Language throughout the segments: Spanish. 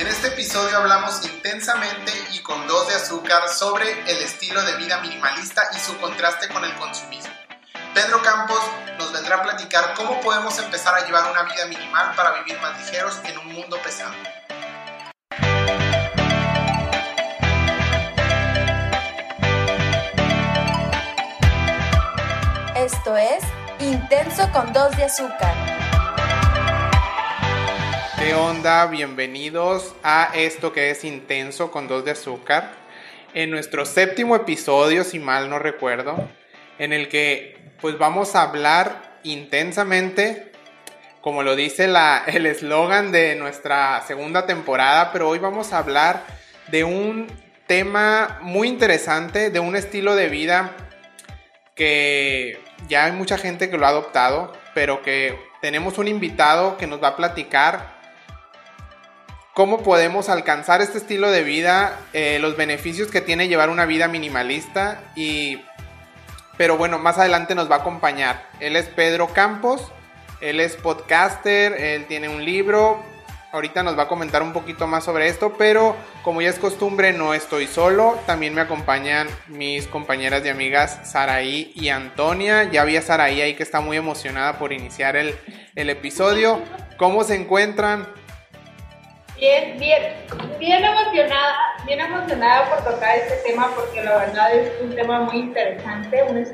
En este episodio hablamos intensamente y con dos de azúcar sobre el estilo de vida minimalista y su contraste con el consumismo. Pedro Campos nos vendrá a platicar cómo podemos empezar a llevar una vida minimal para vivir más ligeros en un mundo pesado. Esto es Intenso con dos de azúcar. ¿Qué onda? Bienvenidos a esto que es Intenso con dos de azúcar. En nuestro séptimo episodio, si mal no recuerdo, en el que pues vamos a hablar intensamente, como lo dice la, el eslogan de nuestra segunda temporada, pero hoy vamos a hablar de un tema muy interesante, de un estilo de vida que ya hay mucha gente que lo ha adoptado, pero que tenemos un invitado que nos va a platicar cómo podemos alcanzar este estilo de vida, eh, los beneficios que tiene llevar una vida minimalista y... Pero bueno, más adelante nos va a acompañar. Él es Pedro Campos, él es podcaster, él tiene un libro, ahorita nos va a comentar un poquito más sobre esto, pero como ya es costumbre, no estoy solo. También me acompañan mis compañeras y amigas Saraí y Antonia. Ya vi a Saraí ahí que está muy emocionada por iniciar el, el episodio. ¿Cómo se encuentran? Bien, bien, bien emocionada, bien emocionada por tocar este tema porque la verdad es un tema muy interesante, un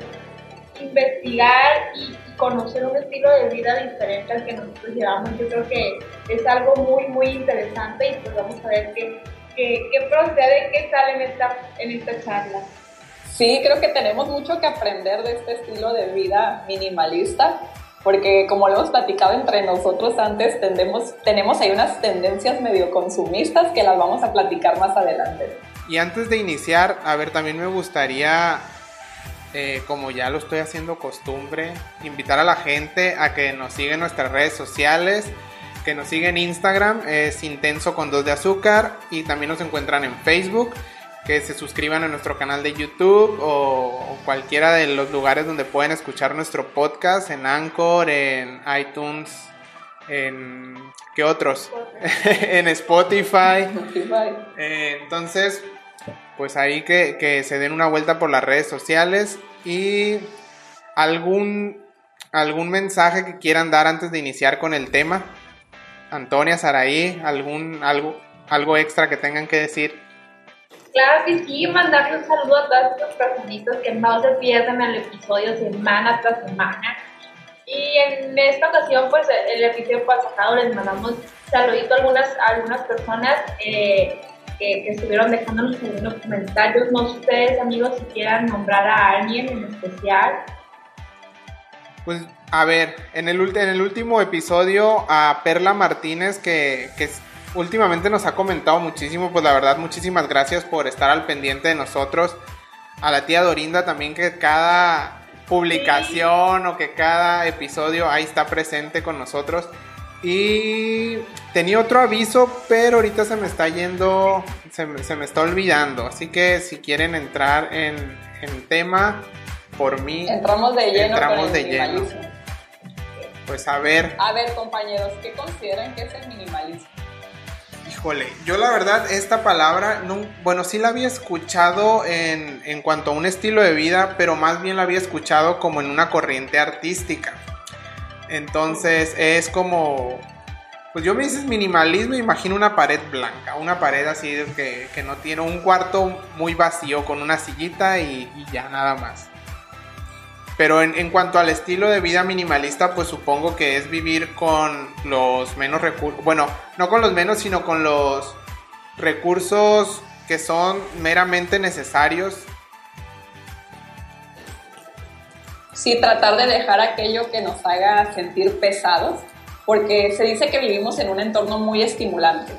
investigar y conocer un estilo de vida diferente al que nosotros llevamos. Yo creo que es algo muy, muy interesante y pues vamos a ver qué, qué, qué procede, qué sale en esta, en esta charla. Sí, creo que tenemos mucho que aprender de este estilo de vida minimalista, porque como lo hemos platicado entre nosotros antes, tenemos ahí unas tendencias medio consumistas que las vamos a platicar más adelante. Y antes de iniciar, a ver, también me gustaría eh, como ya lo estoy haciendo costumbre, invitar a la gente a que nos siga en nuestras redes sociales, que nos siga en Instagram, es Intenso con dos de azúcar, y también nos encuentran en Facebook, que se suscriban a nuestro canal de YouTube o, o cualquiera de los lugares donde pueden escuchar nuestro podcast, en Anchor, en iTunes, en... ¿Qué otros? en Spotify. Spotify. Eh, entonces, pues ahí que, que, se den una vuelta por las redes sociales y algún, algún mensaje que quieran dar antes de iniciar con el tema. Antonia, Saraí, algún, algo, algo extra que tengan que decir. Claro que sí, mandarle un saludo a todas estas personitas que no se pierden el episodio semana tras semana. Y en esta ocasión, pues el episodio pasado les mandamos saludito a algunas, a algunas personas. Eh, que, que, estuvieron dejándonos algunos comentarios. No sé ustedes, amigos, si quieran nombrar a alguien en especial. Pues, a ver, en el, en el último episodio a Perla Martínez, que, que últimamente nos ha comentado muchísimo, pues la verdad, muchísimas gracias por estar al pendiente de nosotros. A la tía Dorinda también, que cada publicación sí. o que cada episodio ahí está presente con nosotros. Y tenía otro aviso, pero ahorita se me está yendo, se me, se me está olvidando. Así que si quieren entrar en, en tema, por mí. Entramos de lleno. Entramos de lleno. Pues a ver. A ver, compañeros, ¿qué consideran que es el minimalismo? Híjole, yo la verdad esta palabra, no, bueno, sí la había escuchado en, en cuanto a un estilo de vida, pero más bien la había escuchado como en una corriente artística. Entonces es como, pues yo me dices minimalismo, imagino una pared blanca, una pared así que, que no tiene un cuarto muy vacío con una sillita y ya nada más. Pero en, en, cuanto al estilo de vida minimalista, pues supongo que es vivir con los menos recursos, bueno, no con los menos, sino con los recursos que son meramente necesarios sí tratar de dejar aquello que nos haga sentir pesados, porque se dice que vivimos en un entorno muy estimulante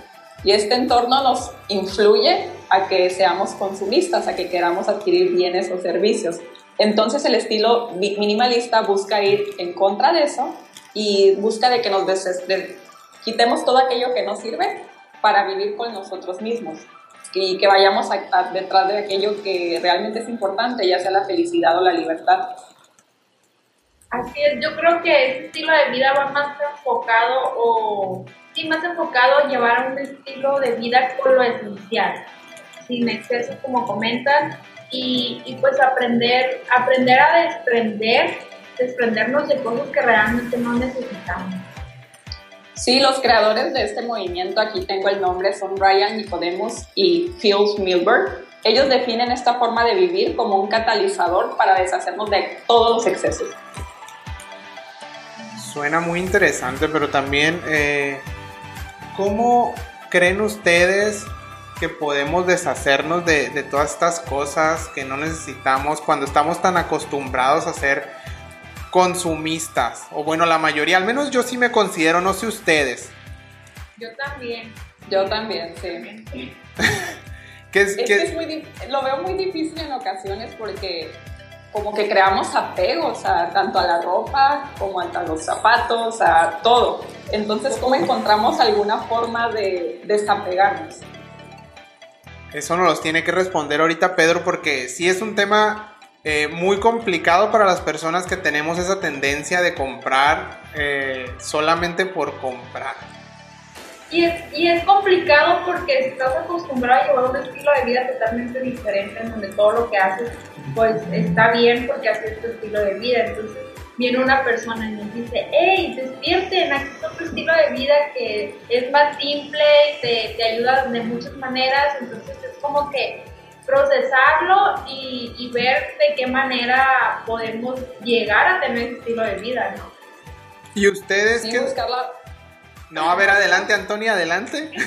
y este entorno nos influye a que seamos consumistas, a que queramos adquirir bienes o servicios. Entonces el estilo minimalista busca ir en contra de eso y busca de que nos quitemos todo aquello que nos sirve para vivir con nosotros mismos y que vayamos a, a, detrás de aquello que realmente es importante, ya sea la felicidad o la libertad. Así es, yo creo que ese estilo de vida va más enfocado o sí más enfocado a llevar un estilo de vida con lo esencial, sin exceso como comentan, y, y pues aprender, aprender a desprender, desprendernos de cosas que realmente no necesitamos. Sí, los creadores de este movimiento, aquí tengo el nombre, son Ryan Nicodemus y Phil Milberg. Ellos definen esta forma de vivir como un catalizador para deshacernos de todos los excesos. Suena muy interesante, pero también, eh, ¿cómo creen ustedes que podemos deshacernos de, de, todas estas cosas que no necesitamos cuando estamos tan acostumbrados a ser consumistas? O bueno, la mayoría, al menos yo sí me considero, no sé ustedes. Yo también. Yo también, sí. ¿Qué es, Es qué- que es muy lo veo muy difícil en ocasiones porque como que creamos apegos a, tanto a la ropa como a los zapatos, a todo. Entonces, ¿cómo encontramos alguna forma de desapegarnos? Eso nos los tiene que responder ahorita Pedro porque sí es un tema eh, muy complicado para las personas que tenemos esa tendencia de comprar eh, solamente por comprar. Y es, y es complicado porque estás acostumbrado a llevar un estilo de vida totalmente diferente en donde todo lo que haces pues está bien porque así es tu estilo de vida. Entonces viene una persona y nos dice, hey, despierten, aquí está tu estilo de vida que es más simple y te, te ayuda de muchas maneras. Entonces es como que procesarlo y, y ver de qué manera podemos llegar a tener ese estilo de vida, ¿no? ¿Y ustedes Sí, qué? buscarla. No, a ver, adelante Antonia, adelante.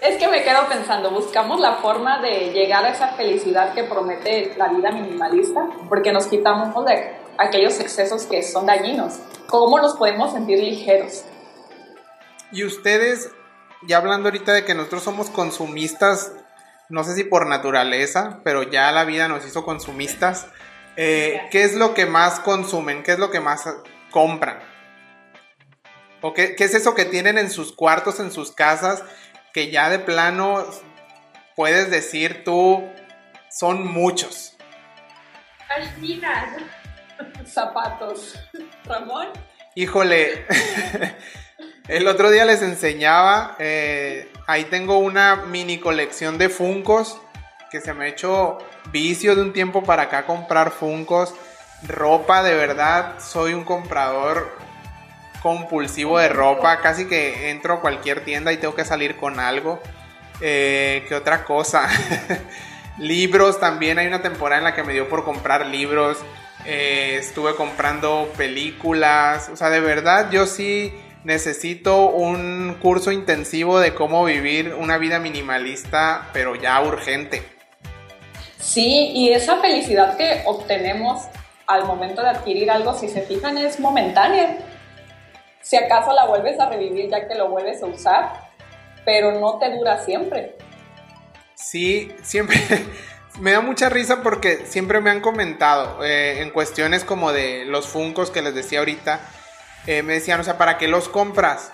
Es que me quedo pensando, buscamos la forma de llegar a esa felicidad que promete la vida minimalista, porque nos quitamos de aquellos excesos que son dañinos. ¿Cómo nos podemos sentir ligeros? Y ustedes, ya hablando ahorita de que nosotros somos consumistas, no sé si por naturaleza, pero ya la vida nos hizo consumistas, eh, ¿qué es lo que más consumen? ¿Qué es lo que más compran? ¿O qué, qué es eso que tienen en sus cuartos, en sus casas, que ya de plano puedes decir tú, son muchos? Ashinas. Zapatos. Ramón. Híjole, el otro día les enseñaba, eh, ahí tengo una mini colección de Funcos que se me ha hecho vicio de un tiempo para acá comprar Funcos, ropa de verdad, soy un comprador compulsivo de ropa, casi que entro a cualquier tienda y tengo que salir con algo. Eh, ¿Qué otra cosa? libros también, hay una temporada en la que me dio por comprar libros. Eh, estuve comprando películas. O sea, de verdad yo sí necesito un curso intensivo de cómo vivir una vida minimalista, pero ya urgente. Sí, y esa felicidad que obtenemos al momento de adquirir algo, si se fijan, es momentánea. Si acaso la vuelves a revivir ya que lo vuelves a usar, pero no te dura siempre. Sí, siempre me da mucha risa porque siempre me han comentado eh, en cuestiones como de los funcos que les decía ahorita, eh, me decían, o sea, ¿para qué los compras?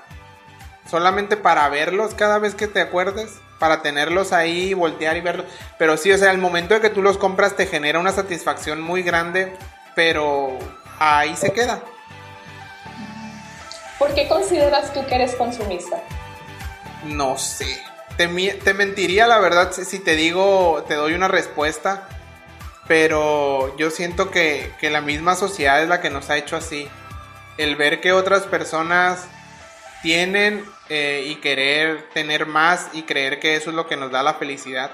Solamente para verlos cada vez que te acuerdes, para tenerlos ahí, voltear y verlos. Pero sí, o sea, el momento de que tú los compras te genera una satisfacción muy grande, pero ahí se queda. ¿Por qué consideras tú que eres consumista? No sé. Te, mentiría la verdad si, si te digo, te doy una respuesta, pero yo siento que, que la misma sociedad es la que nos ha hecho así. El ver que otras personas tienen eh, y querer tener más y creer que eso es lo que nos da la felicidad.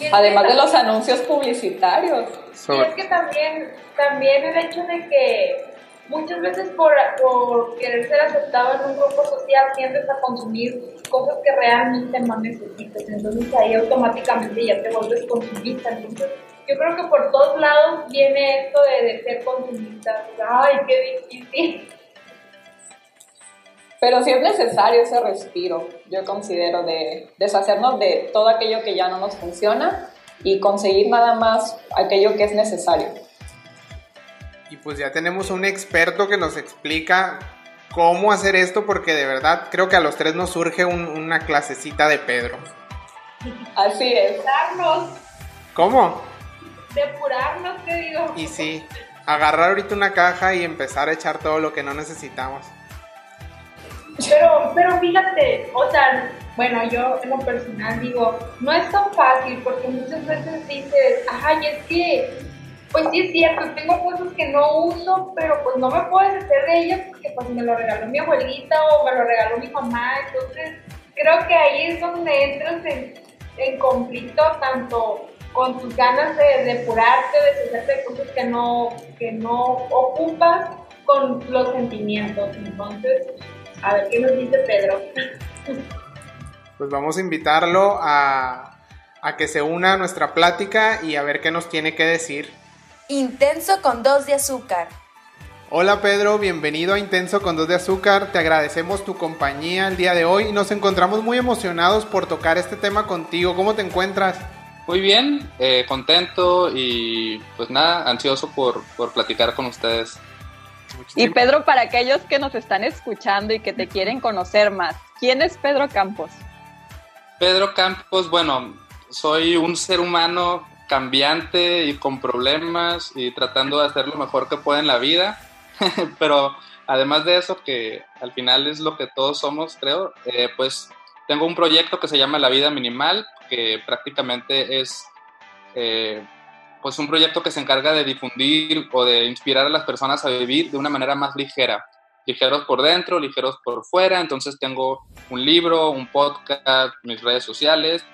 Y Además de los anuncios publicitarios. Y Sobre- es que también, también el hecho de que muchas veces por, por querer ser aceptado en un grupo social tiendes a consumir cosas que realmente no necesitas. Entonces ahí automáticamente ya te vuelves consumista. Entonces yo creo que por todos lados viene esto de, de ser consumista. Ay, qué difícil. Pero sí es necesario ese respiro, yo considero, de deshacernos de todo aquello que ya no nos funciona y conseguir nada más aquello que es necesario. Y pues ya tenemos un experto que nos explica cómo hacer esto porque de verdad creo que a los tres nos surge un- una clasecita de Pedro. Así es. ¿Cómo? depurarnos, te digo. Y sí, agarrar ahorita una caja y empezar a echar todo lo que no necesitamos. Pero, pero fíjate, o sea, bueno, yo en lo personal digo, no es tan fácil porque muchas veces dices, ay, es que, pues sí es cierto, tengo cosas que no uso, pero pues no me puedo deshacer de ellas porque pues me lo regaló mi abuelita o me lo regaló mi mamá, entonces creo que ahí es donde entras en, en conflicto tanto con tus ganas de depurarte, de deshacerte de cosas que no, que no ocupas con los sentimientos. Entonces, a ver qué nos dice Pedro. Pues vamos a invitarlo a, a que se una a nuestra plática y a ver qué nos tiene que decir. Intenso con dos de azúcar. Hola Pedro, bienvenido a Intenso con dos de azúcar. Te agradecemos tu compañía el día de hoy y nos encontramos muy emocionados por tocar este tema contigo. ¿Cómo te encuentras? Muy bien, eh, contento y pues nada, ansioso por, por platicar con ustedes. Y Pedro, para aquellos que nos están escuchando y que te quieren conocer más, ¿quién es Pedro Campos? Pedro Campos, bueno, soy un ser humano cambiante y con problemas y tratando de hacer lo mejor que pueda en la vida, pero además de eso, que al final es lo que todos somos, creo, eh, pues tengo un proyecto que se llama La Vida Minimal, que prácticamente es eh, pues un proyecto que se encarga de difundir o de inspirar a las personas a vivir de una manera más ligera. Ligeros por dentro, ligeros por fuera. Entonces tengo un libro, un podcast, mis redes sociales.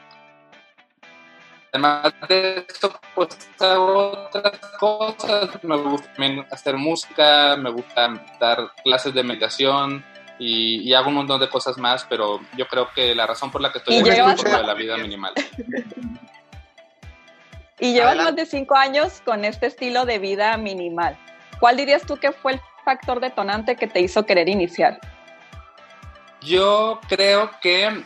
Además de eso, pues hago otras cosas. Me gusta hacer música, me gusta dar clases de meditación, y, hago un montón de cosas más, pero yo creo que la razón por la que estoy aquí es por la vida minimal. y llevas más de cinco años con este estilo de vida minimal. ¿Cuál dirías tú que fue el factor detonante que te hizo querer iniciar? Yo creo que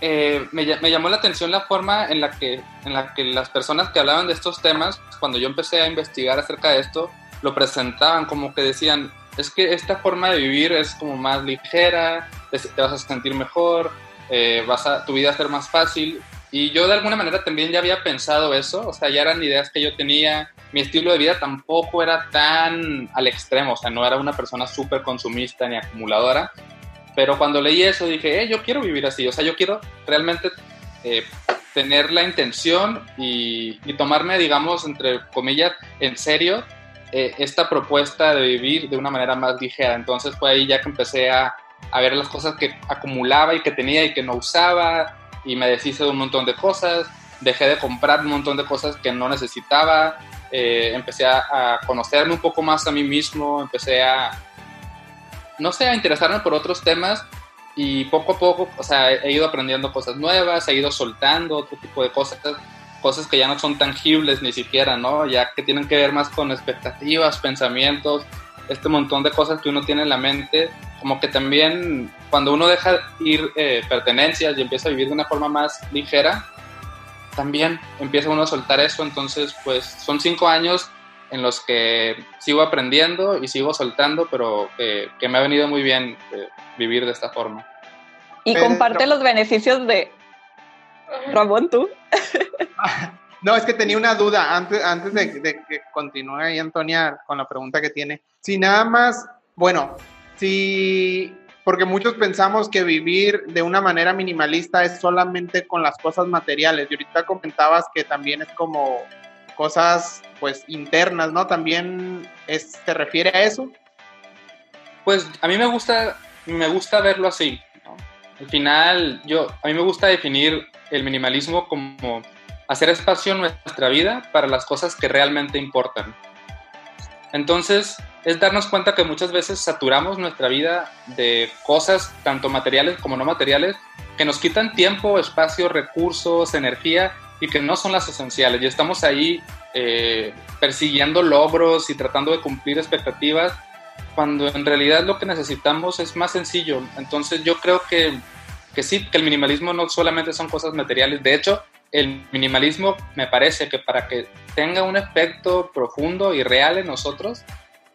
eh, me, me, llamó la atención la forma en la, que, en la que las personas que hablaban de estos temas, cuando yo empecé a investigar acerca de esto, lo presentaban como que decían, es que esta forma de vivir es como más ligera, te vas a sentir mejor, eh, vas a, tu vida a ser más fácil. Y yo de alguna manera también ya había pensado eso, o sea, ya eran ideas que yo tenía, mi estilo de vida tampoco era tan al extremo, o sea, no era una persona súper consumista ni acumuladora, pero cuando leí eso dije, eh, yo quiero vivir así, o sea, yo quiero realmente eh, tener la intención y, y, tomarme, digamos, entre comillas, en serio eh, esta propuesta de vivir de una manera más ligera. Entonces fue ahí ya que empecé a, ver las cosas que acumulaba y que tenía y que no usaba y me deshice de un montón de cosas, dejé de comprar un montón de cosas que no necesitaba, eh, empecé a, a, conocerme un poco más a mí mismo, empecé a, no sé, a interesarme por otros temas y poco a poco, o sea, he ido aprendiendo cosas nuevas, he ido soltando otro tipo de cosas cosas que ya no son tangibles ni siquiera, ¿no? Ya que tienen que ver más con expectativas, pensamientos, este montón de cosas que uno tiene en la mente, como que también cuando uno deja ir eh, pertenencias y empieza a vivir de una forma más ligera, también empieza uno a soltar eso, entonces pues son cinco años en los que sigo aprendiendo y sigo soltando, pero que me ha venido muy bien eh, vivir de esta forma. Y comparte los beneficios de... Ramón, tú. No, es que tenía una duda antes, antes de, que continúe ahí Antonia con la pregunta que tiene. Si nada más, bueno, si, porque muchos pensamos que vivir de una manera minimalista es solamente con las cosas materiales. Y ahorita comentabas que también es como cosas pues internas, ¿no? También se refiere a eso. Pues a mí me gusta, me gusta verlo así. Al final, yo, a mí me gusta definir el minimalismo como hacer espacio en nuestra vida para las cosas que realmente importan. Entonces, es darnos cuenta que muchas veces saturamos nuestra vida de cosas, tanto materiales como no materiales, que nos quitan tiempo, espacio, recursos, energía y que no son las esenciales. Y estamos ahí eh, persiguiendo logros y tratando de cumplir expectativas, cuando en realidad lo que necesitamos es más sencillo. Entonces, yo creo que, que sí, que el minimalismo no solamente son cosas materiales. De hecho, el minimalismo me parece que para que tenga un efecto profundo y real en nosotros,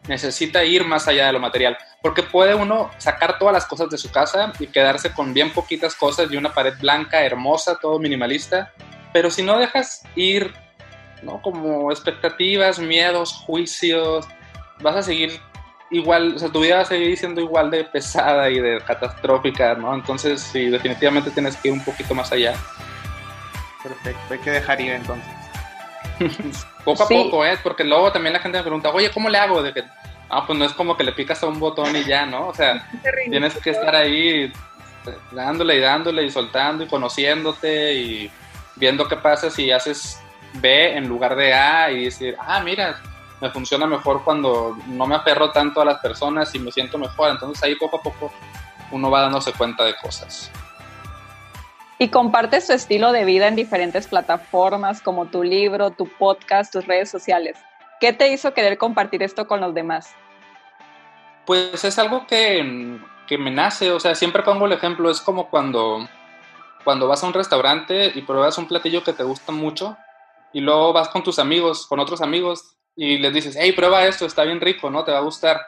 necesita ir más allá de lo material. Porque puede uno sacar todas las cosas de su casa y quedarse con bien poquitas cosas y una pared blanca, hermosa, todo minimalista. Pero si no dejas ir, ¿no? Como expectativas, miedos, juicios, vas a seguir igual, o sea, tu vida va a seguir siendo igual de pesada y de catastrófica, ¿no? Entonces, sí, definitivamente tienes que ir un poquito más allá. Perfecto, hay que dejar ir entonces. poco a poco, ¿eh? Porque luego también la gente me pregunta, oye, ¿cómo le hago? De que, ah, pues no es como que le picas a un botón y ya, ¿no? O sea, tienes que estar ahí dándole y dándole y soltando y conociéndote y viendo qué pasa si haces B en lugar de A y decir, ah, mira, me funciona mejor cuando no me aferro tanto a las personas y me siento mejor. Entonces ahí poco a poco uno va dándose cuenta de cosas. Y compartes tu estilo de vida en diferentes plataformas como tu libro, tu podcast, tus redes sociales. ¿Qué te hizo querer compartir esto con los demás? Pues es algo que, que me nace, o sea, siempre pongo el ejemplo, es como cuando, cuando vas a un restaurante y pruebas un platillo que te gusta mucho y luego vas con tus amigos, con otros amigos y les dices, hey, prueba esto, está bien rico, ¿no? Te va a gustar.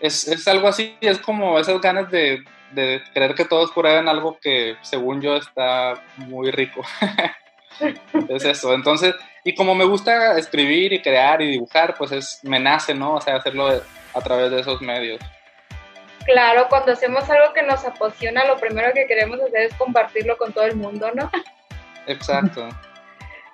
Es, es algo así, es como esas ganas de, de creer que todos prueben algo que según yo está muy rico. es eso. Entonces, y como me gusta escribir y crear y dibujar, pues es, me nace, ¿no? O sea, hacerlo a través de esos medios. Claro, cuando hacemos algo que nos apasiona, lo primero que queremos hacer es compartirlo con todo el mundo, ¿no? Exacto.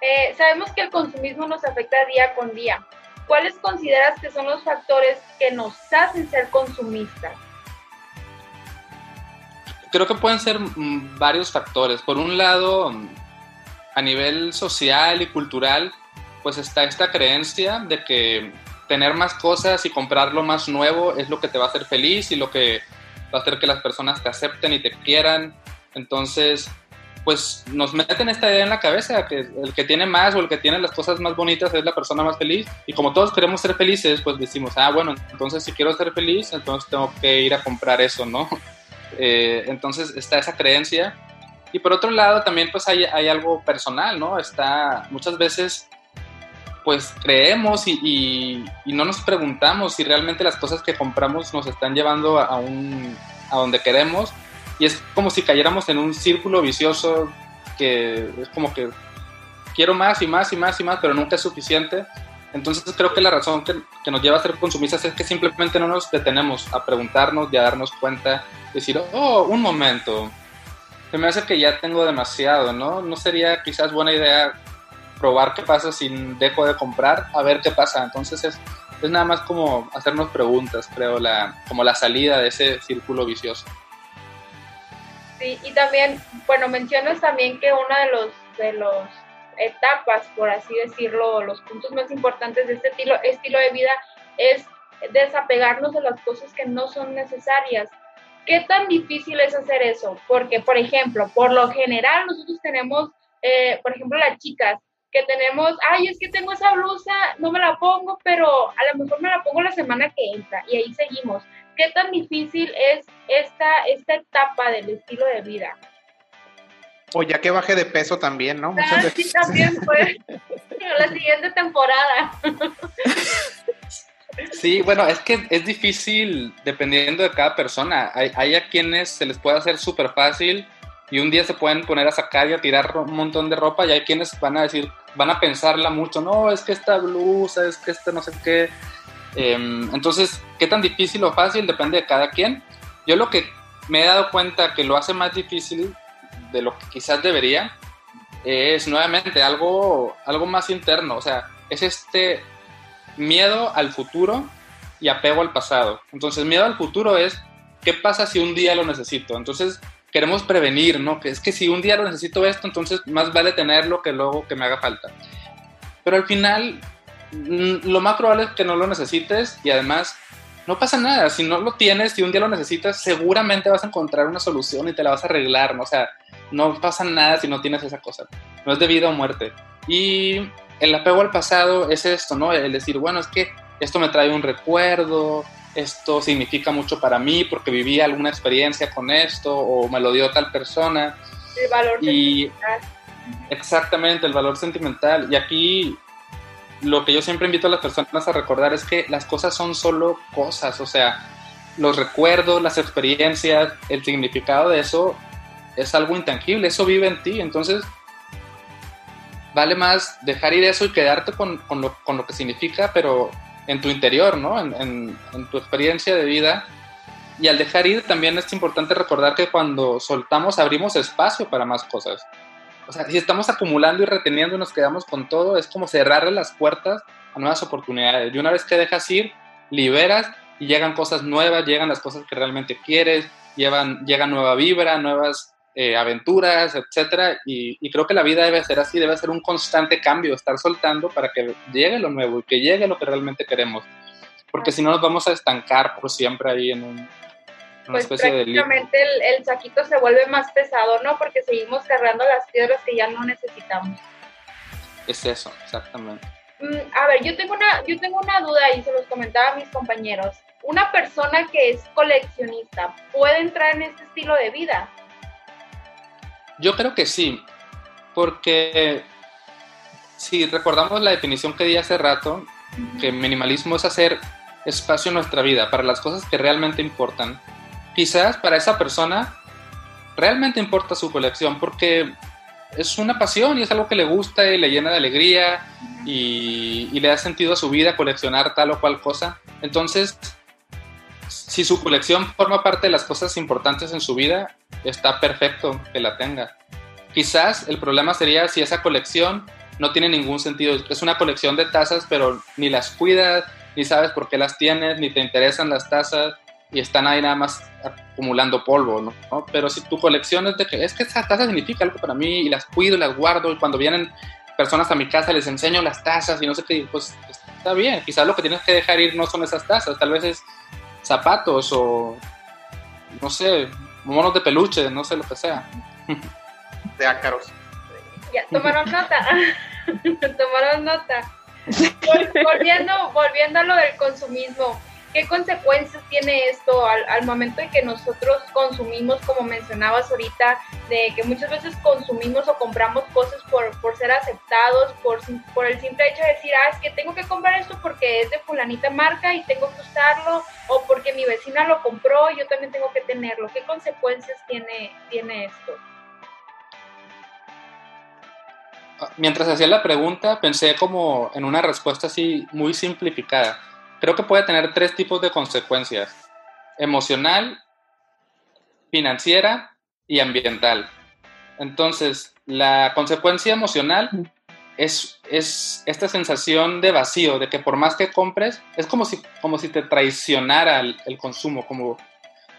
Eh, sabemos que el consumismo nos afecta día con día. ¿cuáles consideras que son los factores que nos hacen ser consumistas? Creo que pueden ser mm, varios factores. Por un lado, mm, a nivel social y cultural, pues está esta creencia de que tener más cosas y comprar lo más nuevo es lo que te va a hacer feliz y lo que va a hacer que las personas te acepten y te quieran. Entonces, pues nos meten esta idea en la cabeza, que el que tiene más o el que tiene las cosas más bonitas es la persona más feliz. Y como todos queremos ser felices, pues decimos, ah, bueno, entonces si quiero ser feliz, entonces tengo que ir a comprar eso, ¿no? Eh, entonces está esa creencia. Y por otro lado, también pues hay, hay algo personal, ¿no? Está muchas veces pues creemos y, y, no nos preguntamos si realmente las cosas que compramos nos están llevando a, un, a donde queremos y es como si cayéramos en un círculo vicioso que es como que quiero más y más y más y más, pero nunca es suficiente. Entonces creo que la razón que, que, nos lleva a ser consumistas es que simplemente no nos detenemos a preguntarnos y a darnos cuenta, decir, oh, un momento, se me hace que ya tengo demasiado, ¿no? ¿No sería quizás buena idea probar qué pasa si dejo de comprar, a ver qué pasa? Entonces es, es nada más como hacernos preguntas, creo, la, como la salida de ese círculo vicioso. Sí, y también, bueno, mencionas también que una de los, de los etapas, por así decirlo, los puntos más importantes de este estilo, estilo de vida es desapegarnos de las cosas que no son necesarias. ¿Qué tan difícil es hacer eso? Porque, por ejemplo, por lo general nosotros tenemos, eh, por ejemplo, las chicas, que tenemos, ay, es que tengo esa blusa, no me la pongo, pero a lo mejor me la pongo la semana que entra y ahí seguimos. ¿Qué tan difícil es esta, esta etapa del estilo de vida? O ya que baje de peso también, ¿no? Muchas ah, Sí, también fue la siguiente temporada. Sí, bueno, es que es difícil dependiendo de cada persona. Hay, hay a quienes se les puede hacer súper fácil y un día se pueden poner a sacar y a tirar un montón de ropa y hay quienes van a decir, van a pensarla mucho, no, es que esta blusa, es que esta no sé qué. Em, entonces, ¿qué tan difícil o fácil? Depende de cada quien. Yo lo que me he dado cuenta que lo hace más difícil de lo que quizás debería es nuevamente algo, algo más interno, o sea, es este miedo al futuro y apego al pasado. Entonces, miedo al futuro es, ¿qué pasa si un día lo necesito? Entonces, queremos prevenir, ¿no? Que es que si un día lo necesito esto, entonces más vale tenerlo que luego que me haga falta. Pero al final, lo más probable es que no lo necesites y además no pasa nada. Si no lo tienes y un día lo necesitas, seguramente vas a encontrar una solución y te la vas a arreglar, ¿no? O sea, no pasa nada si no tienes esa cosa. No es de vida o muerte. Y el apego al pasado es esto, ¿no? El decir, bueno, es que esto me trae un recuerdo, esto significa mucho para mí porque viví alguna experiencia con esto o me lo dio tal persona. El valor y, sentimental. Exactamente, el valor sentimental. Y aquí lo que yo siempre invito a las personas a recordar es que las cosas son solo cosas, o sea, los recuerdos, las experiencias, el significado de eso es algo intangible, eso vive en ti, entonces vale más dejar ir eso y quedarte con, con, lo, con lo que significa, pero en tu interior, ¿no? En, en, tu experiencia de vida. Y al dejar ir también es importante recordar que cuando soltamos abrimos espacio para más cosas. O sea, si estamos acumulando y reteniendo y nos quedamos con todo, es como cerrarle las puertas a nuevas oportunidades. Y una vez que dejas ir, liberas y llegan cosas nuevas, llegan las cosas que realmente quieres, llevan, llega nueva vibra, nuevas eh, aventuras, etcétera, y, creo que la vida debe ser así, debe ser un constante cambio, estar soltando para que llegue lo nuevo y que llegue lo que realmente queremos, porque si no nos vamos a estancar por siempre ahí en un, pues prácticamente el, el, saquito se vuelve más pesado, ¿no? Porque seguimos cargando las piedras que ya no necesitamos. Es eso, exactamente. Mm, a ver, yo tengo una, yo tengo una duda y se los comentaba a mis compañeros. Una persona que es coleccionista puede entrar en este estilo de vida. Yo creo que sí, porque si recordamos la definición que di hace rato, que minimalismo es hacer espacio en nuestra vida para las cosas que realmente importan, quizás para esa persona realmente importa su colección porque es una pasión y es algo que le gusta y le llena de alegría y, le da sentido a su vida coleccionar tal o cual cosa. Entonces, si su colección forma parte de las cosas importantes en su vida, está perfecto que la tenga. Quizás el problema sería si esa colección no tiene ningún sentido. Es una colección de tazas, pero ni las cuidas, ni sabes por qué las tienes, ni te interesan las tazas y están ahí nada más acumulando polvo, ¿no? Pero si tu colección es de que es que esa taza significa algo para mí y las cuido y las guardo y cuando vienen personas a mi casa les enseño las tazas y no sé qué, pues está bien. Quizás lo que tienes que dejar ir no son esas tazas, tal vez es zapatos o, no sé, monos de peluche, no sé lo que sea. De ácaros. Ya, tomaron nota. tomaron nota. Volviendo, volviendo a lo del consumismo, ¿qué consecuencias tiene esto al, momento en que nosotros consumimos, como mencionabas ahorita, de que muchas veces consumimos o compramos cosas por, por ser aceptados, por, por el simple hecho de decir, ah, es que tengo que comprar esto porque es de fulanita marca y tengo que usarlo, o porque mi vecina lo compró y yo también tengo que tenerlo? ¿Qué consecuencias tiene, tiene esto? Mientras hacía la pregunta, pensé como en una respuesta así muy simplificada creo que puede tener tres tipos de consecuencias. Emocional, financiera y ambiental. Entonces, la consecuencia emocional es, es, esta sensación de vacío, de que por más que compres, es como si, como si te traicionara el, el consumo, como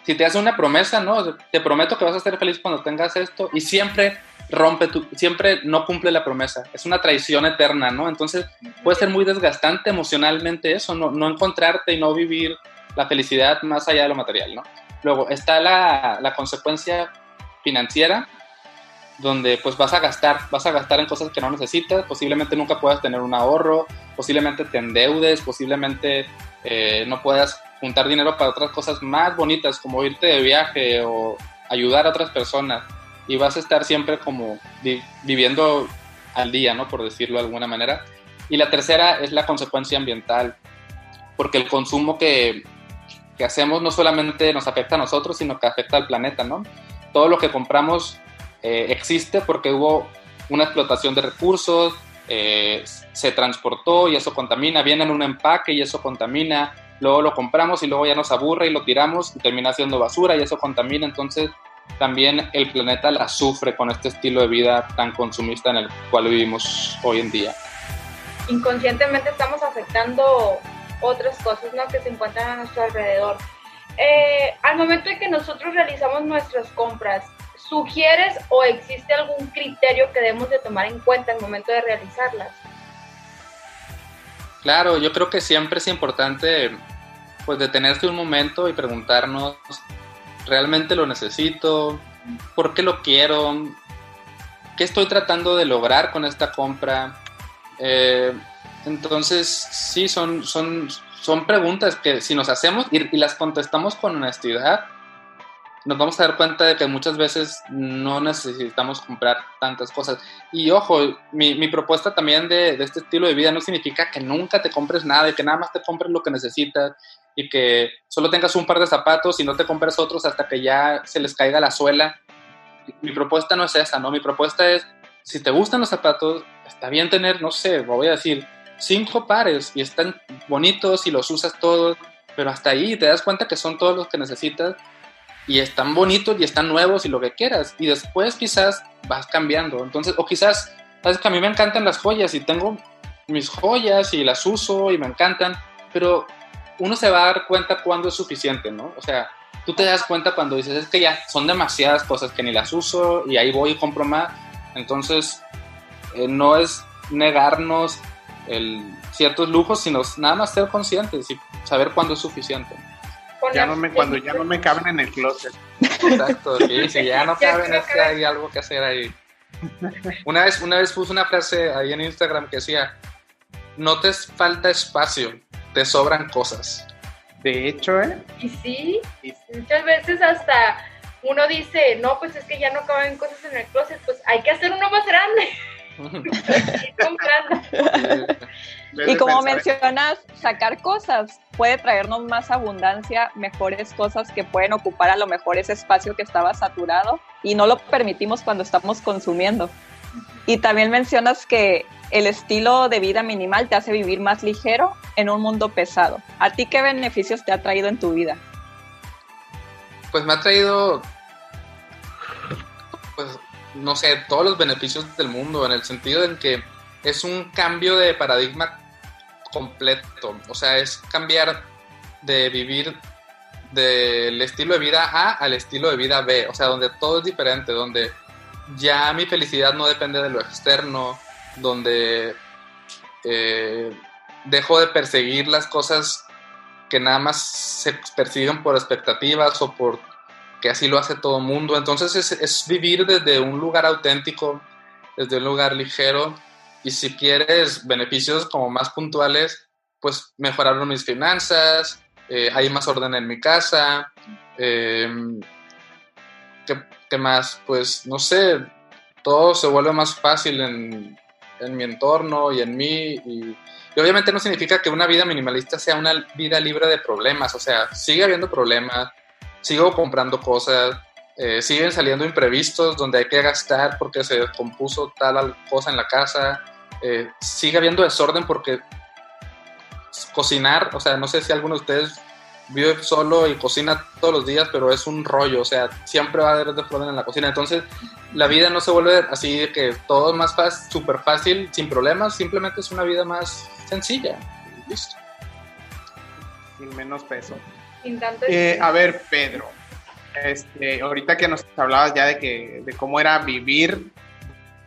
si te hace una promesa, ¿no? Te prometo que vas a estar feliz cuando tengas esto y siempre rompe tu, siempre no cumple la promesa. Es una traición eterna, ¿no? Entonces puede ser muy desgastante emocionalmente eso, no, no encontrarte y no vivir la felicidad más allá de lo material, ¿no? Luego está la, la consecuencia financiera, donde pues vas a gastar, vas a gastar en cosas que no necesitas, posiblemente nunca puedas tener un ahorro, posiblemente te endeudes, posiblemente eh, no puedas juntar dinero para otras cosas más bonitas como irte de viaje o ayudar a otras personas y vas a estar siempre como viviendo al día, ¿no? Por decirlo de alguna manera. Y la tercera es la consecuencia ambiental, porque el consumo que, que hacemos no solamente nos afecta a nosotros, sino que afecta al planeta, ¿no? Todo lo que compramos eh, existe porque hubo una explotación de recursos, eh, se transportó y eso contamina, viene en un empaque y eso contamina, luego lo compramos y luego ya nos aburre y lo tiramos y termina siendo basura y eso contamina, entonces también el planeta la sufre con este estilo de vida tan consumista en el cual vivimos hoy en día. Inconscientemente estamos afectando otras cosas ¿no? que se encuentran a nuestro alrededor. Eh, al momento en que nosotros realizamos nuestras compras, ¿sugieres o existe algún criterio que debemos de tomar en cuenta al momento de realizarlas? Claro, yo creo que siempre es importante pues detenerse un momento y preguntarnos ¿Realmente lo necesito? ¿Por qué lo quiero? ¿Qué estoy tratando de lograr con esta compra? Eh, entonces, sí, son, son, son preguntas que si nos hacemos y, las contestamos con honestidad, nos vamos a dar cuenta de que muchas veces no necesitamos comprar tantas cosas. Y ojo, mi, mi propuesta también de, de, este estilo de vida no significa que nunca te compres nada y que nada más te compres lo que necesitas y que solo tengas un par de zapatos y no te compres otros hasta que ya se les caiga la suela. Mi propuesta no es esa, ¿no? Mi propuesta es, si te gustan los zapatos, está bien tener, no sé, voy a decir, cinco pares y están bonitos y los usas todos, pero hasta ahí te das cuenta que son todos los que necesitas y están bonitos y están nuevos y lo que quieras. Y después quizás vas cambiando. Entonces, o quizás, sabes que a mí me encantan las joyas y tengo mis joyas y las uso y me encantan, pero uno se va a dar cuenta cuando es suficiente, ¿no? O sea, tú te das cuenta cuando dices, es que ya son demasiadas cosas que ni las uso y ahí voy y compro más. Entonces, eh, no es negarnos el, ciertos lujos, sino nada más ser conscientes y saber cuándo es suficiente. Ya no me, cuando ya no me caben en el closet. Exacto, sí, si ya no caben es que hay algo que hacer ahí. Una vez, una vez puse una frase ahí en Instagram que decía, no te falta espacio, te sobran cosas. De hecho, ¿eh? Y sí, muchas veces hasta uno dice, no, pues es que ya no caben cosas en el closet, pues hay que hacer uno más grande. y como mencionas, sacar cosas puede traernos más abundancia, mejores cosas que pueden ocupar a lo mejor ese espacio que estaba saturado y no lo permitimos cuando estamos consumiendo. Y también mencionas que el estilo de vida minimal te hace vivir más ligero en un mundo pesado. ¿A ti qué beneficios te ha traído en tu vida? Pues me ha traído, pues, no sé, todos los beneficios del mundo, en el sentido en que es un cambio de paradigma completo. O sea, es cambiar de vivir del estilo de vida A al estilo de vida B. O sea, donde todo es diferente, donde ya mi felicidad no depende de lo externo, donde eh, dejo de perseguir las cosas que nada más se persiguen por expectativas o por que así lo hace todo mundo. Entonces es, es, vivir desde un lugar auténtico, desde un lugar ligero y si quieres beneficios como más puntuales, pues mejoraron mis finanzas, eh, hay más orden en mi casa, eh, ¿qué, más? Pues no sé, todo se vuelve más fácil en, en mi entorno y en mí y, obviamente no significa que una vida minimalista sea una vida libre de problemas, o sea, sigue habiendo problemas, sigo comprando cosas, eh, siguen saliendo imprevistos donde hay que gastar porque se descompuso tal cosa en la casa, eh, sigue habiendo desorden porque cocinar, o sea, no sé si alguno de ustedes vive solo y cocina todos los días, pero es un rollo, o sea, siempre va a haber desorden en la cocina. Entonces, la vida no se vuelve así de que todo es más fácil, súper fácil, sin problemas, simplemente es una vida más sencilla. Listo. Sin menos peso. Eh, a ver, Pedro, este, ahorita que nos hablabas ya de, que, de cómo era vivir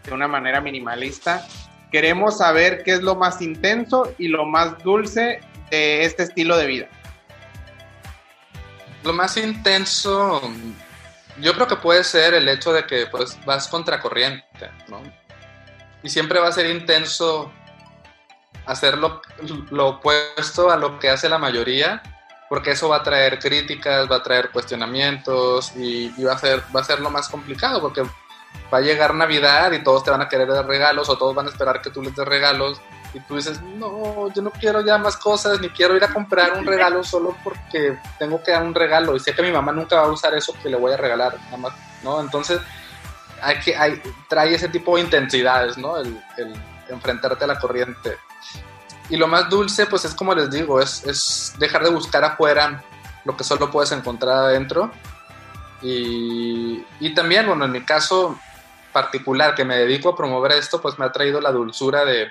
de una manera minimalista, queremos saber qué es lo más intenso y lo más dulce de este estilo de vida. Lo más intenso, yo creo que puede ser el hecho de que pues vas contracorriente, ¿no? Y siempre va a ser intenso hacer lo, opuesto a lo que hace la mayoría, porque eso va a traer críticas, va a traer cuestionamientos y, y va, a ser, va a ser lo más complicado, porque va a llegar Navidad y todos te van a querer dar regalos o todos van a esperar que tú les des regalos y tú dices, no, yo no quiero ya más cosas, ni quiero ir a comprar un regalo solo porque tengo que dar un regalo y sé que mi mamá nunca va a usar eso que le voy a regalar, nada más, ¿no? Entonces, hay que, hay, trae ese tipo de intensidades, ¿no? El, el enfrentarte a la corriente. Y lo más dulce, pues es como les digo, es, es dejar de buscar afuera lo que solo puedes encontrar adentro. Y, y también, bueno, en mi caso, particular que me dedico a promover esto, pues me ha traído la dulzura de,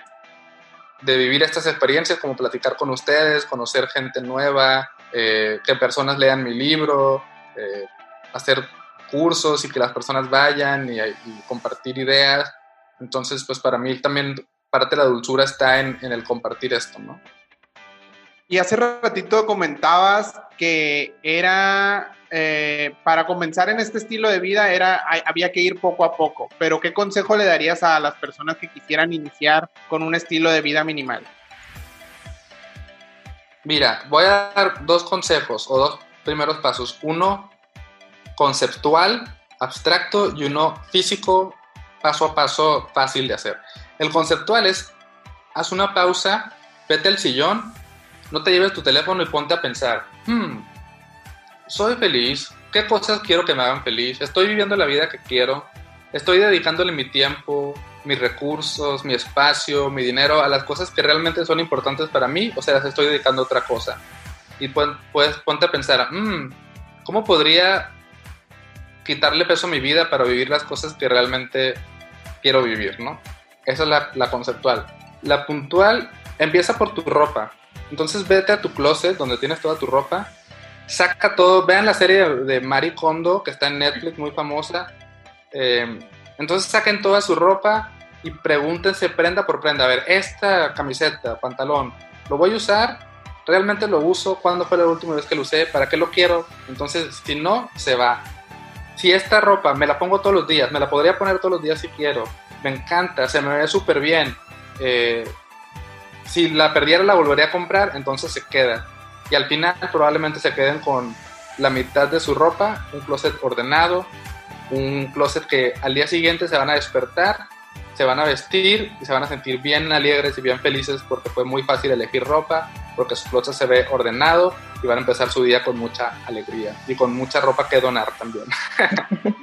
de vivir estas experiencias, como platicar con ustedes, conocer gente nueva, eh, que personas lean mi libro, eh, hacer cursos y que las personas vayan y, compartir ideas. Entonces, pues para mí también parte de la dulzura está en, en el compartir esto, ¿no? Y hace ratito comentabas que era eh, para comenzar en este estilo de vida era había que ir poco a poco. Pero ¿qué consejo le darías a las personas que quisieran iniciar con un estilo de vida minimal? Mira, voy a dar dos consejos o dos primeros pasos. Uno conceptual, abstracto y uno físico, paso a paso, fácil de hacer. El conceptual es, haz una pausa, vete al sillón, no te lleves tu teléfono y ponte a pensar, hmm, soy feliz, qué cosas quiero que me hagan feliz, estoy viviendo la vida que quiero, estoy dedicándole mi tiempo, mis recursos, mi espacio, mi dinero a las cosas que realmente son importantes para mí o sea, las estoy dedicando a otra cosa. Y pues, ponte a pensar, mm, ¿cómo podría quitarle peso a mi vida para vivir las cosas que realmente quiero vivir, ¿no? Esa es la, conceptual. La puntual empieza por tu ropa. Entonces vete a tu closet donde tienes toda tu ropa, saca todo, vean la serie de Marie Kondo que está en Netflix, muy famosa. Eh, entonces saquen toda su ropa y pregúntense prenda por prenda. A ver, esta camiseta, pantalón, ¿lo voy a usar? ¿Realmente lo uso? ¿Cuándo fue la última vez que lo usé? ¿Para qué lo quiero? Entonces, si no, se va. Si esta ropa me la pongo todos los días, me la podría poner todos los días si quiero. Me encanta, se me ve súper bien. Eh, si la perdiera la volvería a comprar, entonces se queda. Y al final probablemente se queden con la mitad de su ropa, un closet ordenado, un closet que al día siguiente se van a despertar, se van a vestir y se van a sentir bien alegres y bien felices porque fue muy fácil elegir ropa, porque su closet se ve ordenado y van a empezar su día con mucha alegría y con mucha ropa que donar también.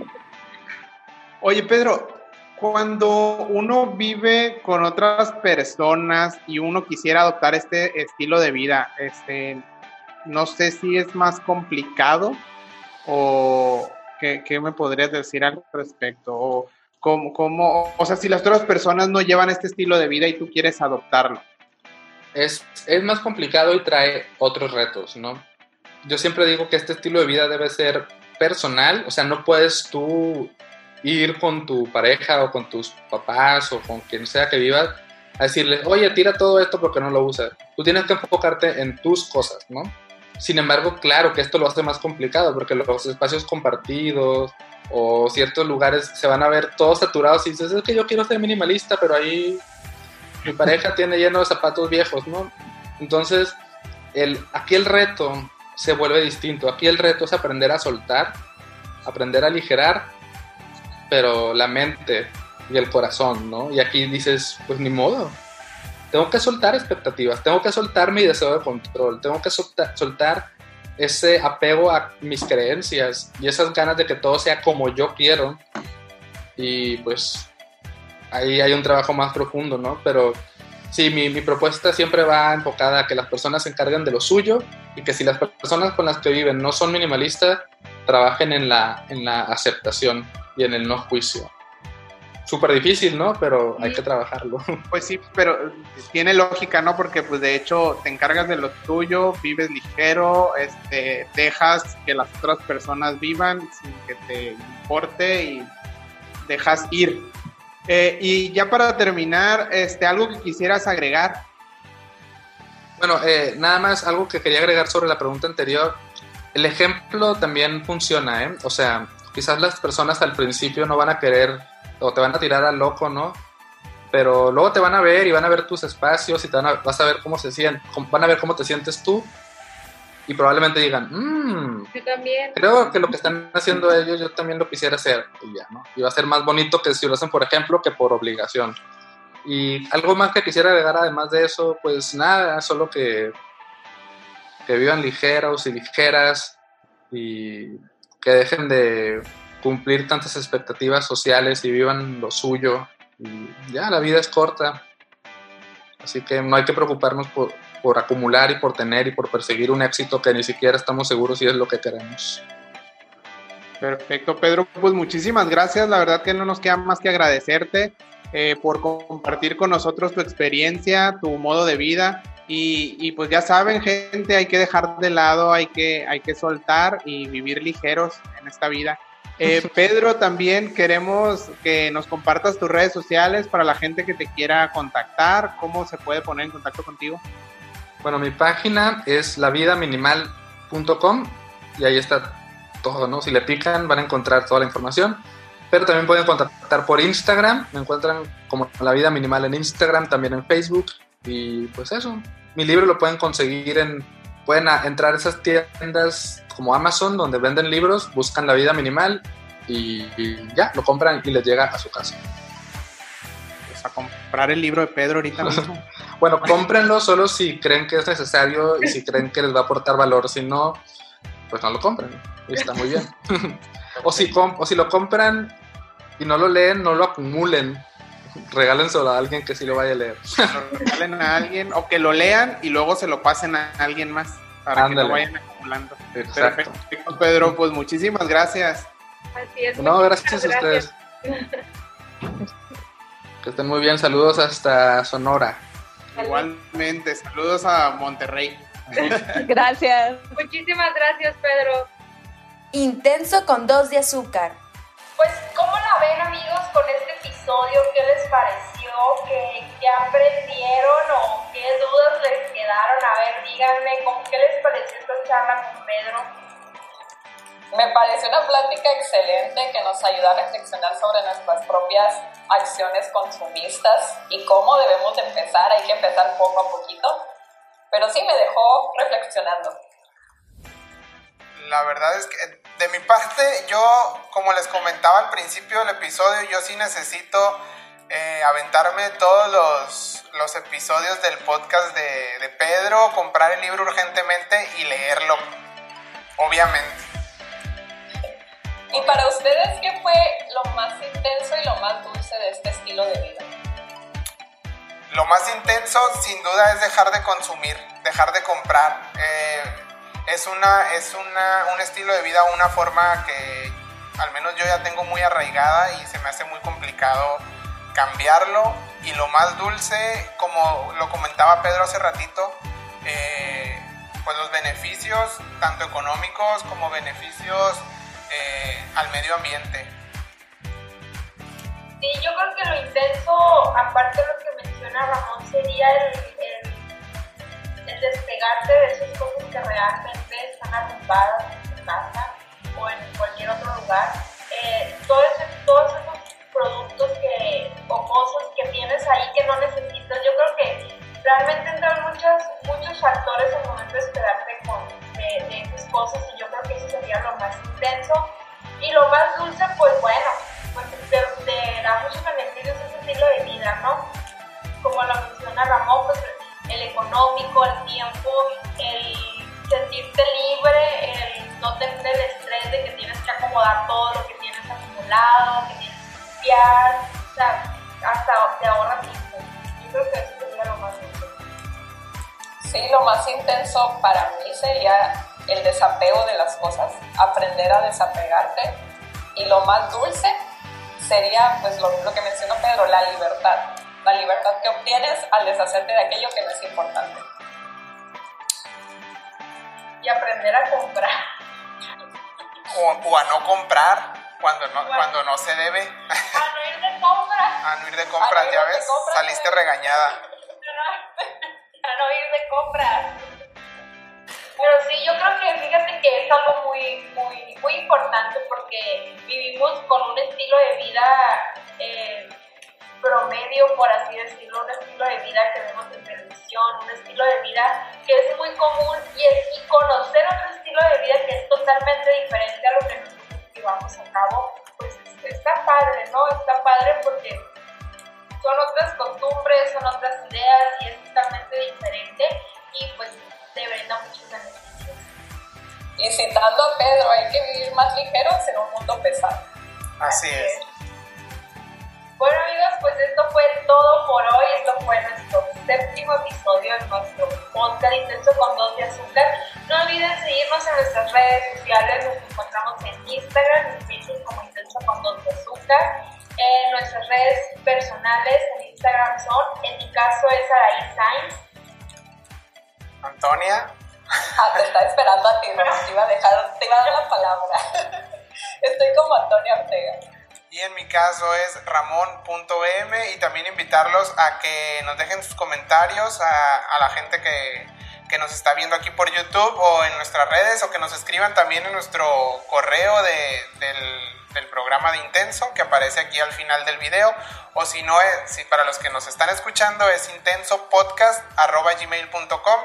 Oye Pedro, cuando uno vive con otras personas y uno quisiera adoptar este estilo de vida, este, no sé si es más complicado o qué, me podrías decir al respecto o cómo, cómo, o sea, si las otras personas no llevan este estilo de vida y tú quieres adoptarlo. Es, es más complicado y trae otros retos, ¿no? Yo siempre digo que este estilo de vida debe ser personal, o sea, no puedes tú ir con tu pareja o con tus papás o con quien sea que vivas a decirles, oye, tira todo esto porque no lo usas. Tú tienes que enfocarte en tus cosas, ¿no? Sin embargo, claro que esto lo hace más complicado porque los espacios compartidos o ciertos lugares se van a ver todos saturados y dices, es que yo quiero ser minimalista, pero ahí mi pareja tiene lleno de zapatos viejos, ¿no? Entonces, el, aquí el reto se vuelve distinto. Aquí el reto es aprender a soltar, aprender a aligerar pero la mente y el corazón, ¿no? Y aquí dices, pues ni modo. Tengo que soltar expectativas, tengo que soltar mi deseo de control, tengo que soltar, ese apego a mis creencias y esas ganas de que todo sea como yo quiero. Y pues ahí hay un trabajo más profundo, ¿no? Pero sí, mi, mi, propuesta siempre va enfocada a que las personas se encarguen de lo suyo y que si las personas con las que viven no son minimalistas, trabajen en la, en la aceptación y en el no juicio. Súper difícil, ¿no? Pero hay que trabajarlo. Pues sí, pero tiene lógica, ¿no? Porque pues de hecho te encargas de lo tuyo, vives ligero, este, dejas que las otras personas vivan sin que te importe y dejas ir. Eh, y ya para terminar, este, algo que quisieras agregar. Bueno, eh, nada más algo que quería agregar sobre la pregunta anterior. El ejemplo también funciona, ¿eh? O sea, quizás las personas al principio no van a querer o te van a tirar al loco, ¿no? Pero luego te van a ver y van a ver tus espacios y te van a, vas a ver cómo se sienten, van a ver cómo te sientes tú y probablemente digan, mmm, yo también. creo que lo que están haciendo ellos yo también lo quisiera hacer y ya, ¿no? Y va a ser más bonito que si lo hacen por ejemplo que por obligación. Y algo más que quisiera agregar además de eso, pues nada, solo que, que vivan ligeros y ligeras y que dejen de cumplir tantas expectativas sociales y vivan lo suyo. Y ya, la vida es corta. Así que no hay que preocuparnos por, acumular y por tener y por perseguir un éxito que ni siquiera estamos seguros si es lo que queremos. Perfecto, Pedro. Pues muchísimas gracias. La verdad que no nos queda más que agradecerte eh, por compartir con nosotros tu experiencia, tu modo de vida y, pues ya saben, gente, hay que dejar de lado, hay que, hay que soltar y vivir ligeros en esta vida. Eh, Pedro, también queremos que nos compartas tus redes sociales para la gente que te quiera contactar. ¿Cómo se puede poner en contacto contigo? Bueno, mi página es lavidaminimal.com y ahí está todo, ¿no? Si le pican van a encontrar toda la información. Pero también pueden contactar por Instagram. Me encuentran como La Vida Minimal en Instagram, también en Facebook. Y pues eso, mi libro lo pueden conseguir en, pueden entrar a esas tiendas como Amazon donde venden libros, buscan la vida minimal y, ya, lo compran y les llega a su casa. Pues a comprar el libro de Pedro ahorita mismo. bueno, cómprenlo solo si creen que es necesario y si creen que les va a aportar valor, si no, pues no lo compren. Está muy bien. o, si o si lo compran y no lo leen, no lo acumulen regálenselo a alguien que sí lo vaya a leer. Lo regalen a alguien o que lo lean y luego se lo pasen a alguien más para que no vayan acumulando. Exacto. Perfecto, Pedro, pues muchísimas gracias. Así es. No, muchísimas gracias a ustedes. Que estén muy bien. Saludos hasta Sonora. Igualmente, saludos a Monterrey. Gracias. Muchísimas gracias, Pedro. Intenso con dos de azúcar. Pues, ¿cómo la ven, amigos, con este episodio? ¿Qué les pareció? ¿Qué, qué aprendieron o qué dudas les quedaron? A ver, díganme, ¿cómo, ¿qué les pareció esta charla con Pedro? Me pareció una plática excelente que nos ayuda a reflexionar sobre nuestras propias acciones consumistas y cómo debemos de empezar. Hay que empezar poco a poquito. Pero sí me dejó reflexionando. La verdad es que de mi parte, yo, como les comentaba al principio del episodio, yo sí necesito eh, aventarme todos los, los episodios del podcast de, de Pedro, comprar el libro urgentemente y leerlo, obviamente. ¿Y para ustedes qué fue lo más intenso y lo más dulce de este estilo de vida? Lo más intenso, sin duda, es dejar de consumir, dejar de comprar. Eh, es una, es una, un estilo de vida, una forma que al menos yo ya tengo muy arraigada y se me hace muy complicado cambiarlo. Y lo más dulce, como lo comentaba Pedro hace ratito, eh, pues los beneficios, tanto económicos como beneficios eh, al medio ambiente. Sí, yo creo que lo intenso, aparte de lo que menciona Ramón, sería el, el, despegarte de esas cosas que realmente están arrumbadas en tu casa o en cualquier otro lugar. Eh, todo ese- todos esos productos que, o cosas que tienes ahí que no necesitas, yo creo que realmente entran muchos, muchos factores al momento de despegarte con, de, de esas cosas y yo creo que eso sería lo más intenso. Y lo más dulce, pues bueno, pues te, te da muchos beneficios ese estilo de vida, ¿no? Como lo menciona Ramón, pues el económico, el tiempo, el sentirte libre, el no tener el estrés de que tienes que acomodar todo lo que tienes acumulado, que tienes que limpiar, o sea, hasta te ahorra tiempo. Yo creo que eso sería lo más dulce. Sí, lo más intenso para mí sería el desapego de las cosas, aprender a desapegarte. Y lo más dulce sería, pues lo que mencionó Pedro, la libertad. La libertad que obtienes al deshacerte de aquello que no es importante. Y aprender a comprar. O, o a no comprar cuando no, cuando no se debe. A no ir de compras. A no ir de compras, no ya ves, compras. saliste regañada. a no ir de compras. Pero sí, yo creo que fíjate que es algo muy, muy, muy importante porque vivimos con un estilo de vida eh, promedio, por así decirlo, un estilo de vida que vemos en televisión, un estilo de vida que es muy común y, es- y conocer otro estilo de vida que es totalmente diferente a lo que nosotros llevamos a cabo, pues está padre, ¿no? Está padre porque son otras costumbres, son otras ideas y es totalmente diferente y pues te brinda muchos beneficios. Y citando a Pedro, hay que vivir más ligeros en un mundo pesado. Así es. Bueno amigos, pues esto fue todo por hoy, esto fue nuestro séptimo episodio de nuestro podcast Intenso con Dos de Azúcar. No olviden seguirnos en nuestras redes sociales, nos encontramos en Instagram, en Facebook como Intenso con Dos de Azúcar. En nuestras redes personales en Instagram son, en mi caso es Araí Sainz, Antonia, Ah, te estaba esperando a ti, no te iba a dejar, te iba a dar la palabra. Estoy como Antonia Ortega. Y en mi caso es ramón.m y también invitarlos a que nos dejen sus comentarios a, la gente que, que nos está viendo aquí por YouTube o en nuestras redes o que nos escriban también en nuestro correo de- del, programa de Intenso que aparece aquí al final del video o si no, es, si para los que nos están escuchando es intensopodcast.gmail.com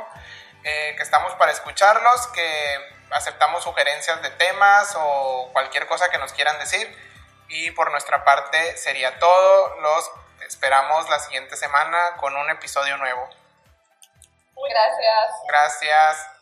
eh, que estamos para escucharlos, que aceptamos sugerencias de temas o cualquier cosa que nos quieran decir. Y por nuestra parte sería todo. Los esperamos la siguiente semana con un episodio nuevo. Gracias. Gracias.